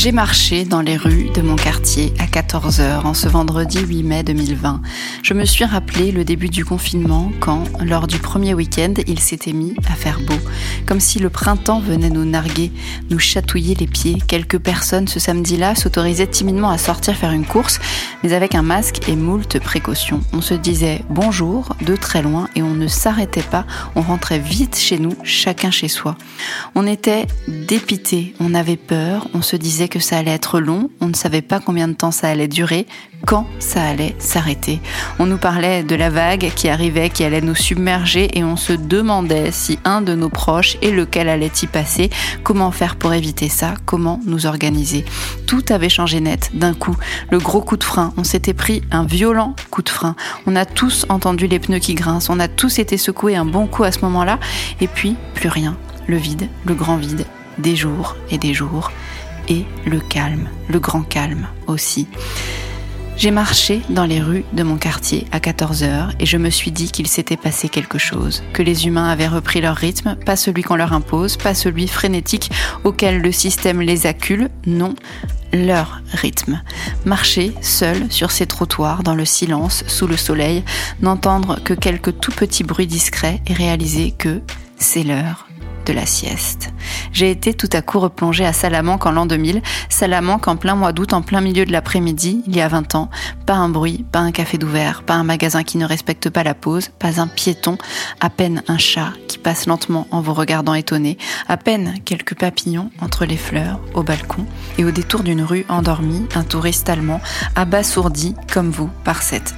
J'ai marché dans les rues de mon quartier à 14h en ce vendredi 8 mai 2020. Je me suis rappelé le début du confinement quand, lors du premier week-end, il s'était mis à faire beau. Comme si le printemps venait nous narguer, nous chatouiller les pieds. Quelques personnes ce samedi-là s'autorisaient timidement à sortir faire une course, mais avec un masque et moult précautions. On se disait bonjour de très loin et on ne s'arrêtait pas. On rentrait vite chez nous, chacun chez soi. On était dépités, on avait peur, on se disait que ça allait être long, on ne savait pas combien de temps ça allait durer, quand ça allait s'arrêter. On nous parlait de la vague qui arrivait, qui allait nous submerger et on se demandait si un de nos proches et lequel allait y passer, comment faire pour éviter ça, comment nous organiser. Tout avait changé net d'un coup. Le gros coup de frein, on s'était pris un violent coup de frein. On a tous entendu les pneus qui grincent, on a tous été secoués un bon coup à ce moment-là et puis plus rien. Le vide, le grand vide, des jours et des jours et le calme, le grand calme aussi. J'ai marché dans les rues de mon quartier à 14 heures et je me suis dit qu'il s'était passé quelque chose, que les humains avaient repris leur rythme, pas celui qu'on leur impose, pas celui frénétique auquel le système les accule, non, leur rythme. Marcher seul sur ces trottoirs, dans le silence, sous le soleil, n'entendre que quelques tout petits bruits discrets et réaliser que c'est l'heure de la sieste. J'ai été tout à coup replongée à Salamanque en l'an 2000, Salamanque en plein mois d'août, en plein milieu de l'après-midi, il y a 20 ans. Pas un bruit, pas un café d'ouvert, pas un magasin qui ne respecte pas la pause, pas un piéton, à peine un chat qui passe lentement en vous regardant étonné, à peine quelques papillons entre les fleurs, au balcon, et au détour d'une rue endormie, un touriste allemand, abasourdi comme vous par cette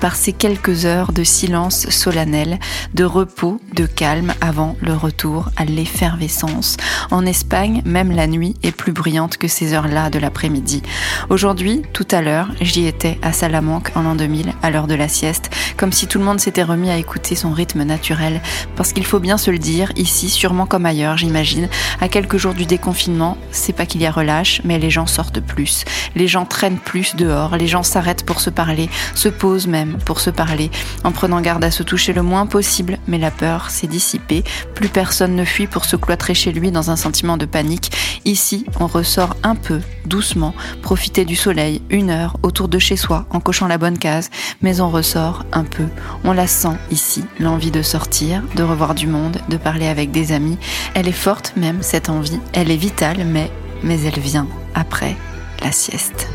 par ces quelques heures de silence solennel, de repos, de calme avant le retour à l'effervescence. En Espagne, même la nuit est plus brillante que ces heures-là de l'après-midi. Aujourd'hui, tout à l'heure, j'y étais à Salamanque en l'an 2000, à l'heure de la sieste, comme si tout le monde s'était remis à écouter son rythme naturel. Parce qu'il faut bien se le dire, ici, sûrement comme ailleurs, j'imagine, à quelques jours du déconfinement, c'est pas qu'il y a relâche, mais les gens sortent plus. Les gens traînent plus dehors, les gens s'arrêtent pour se parler, se posent même pour se parler, en prenant garde à se toucher le moins possible, mais la peur s'est dissipée, plus personne ne fuit pour se cloîtrer chez lui dans un sentiment de panique. Ici, on ressort un peu, doucement, profiter du soleil, une heure, autour de chez soi, en cochant la bonne case, mais on ressort un peu. On la sent ici, l'envie de sortir, de revoir du monde, de parler avec des amis. Elle est forte même, cette envie, elle est vitale, mais, mais elle vient après la sieste.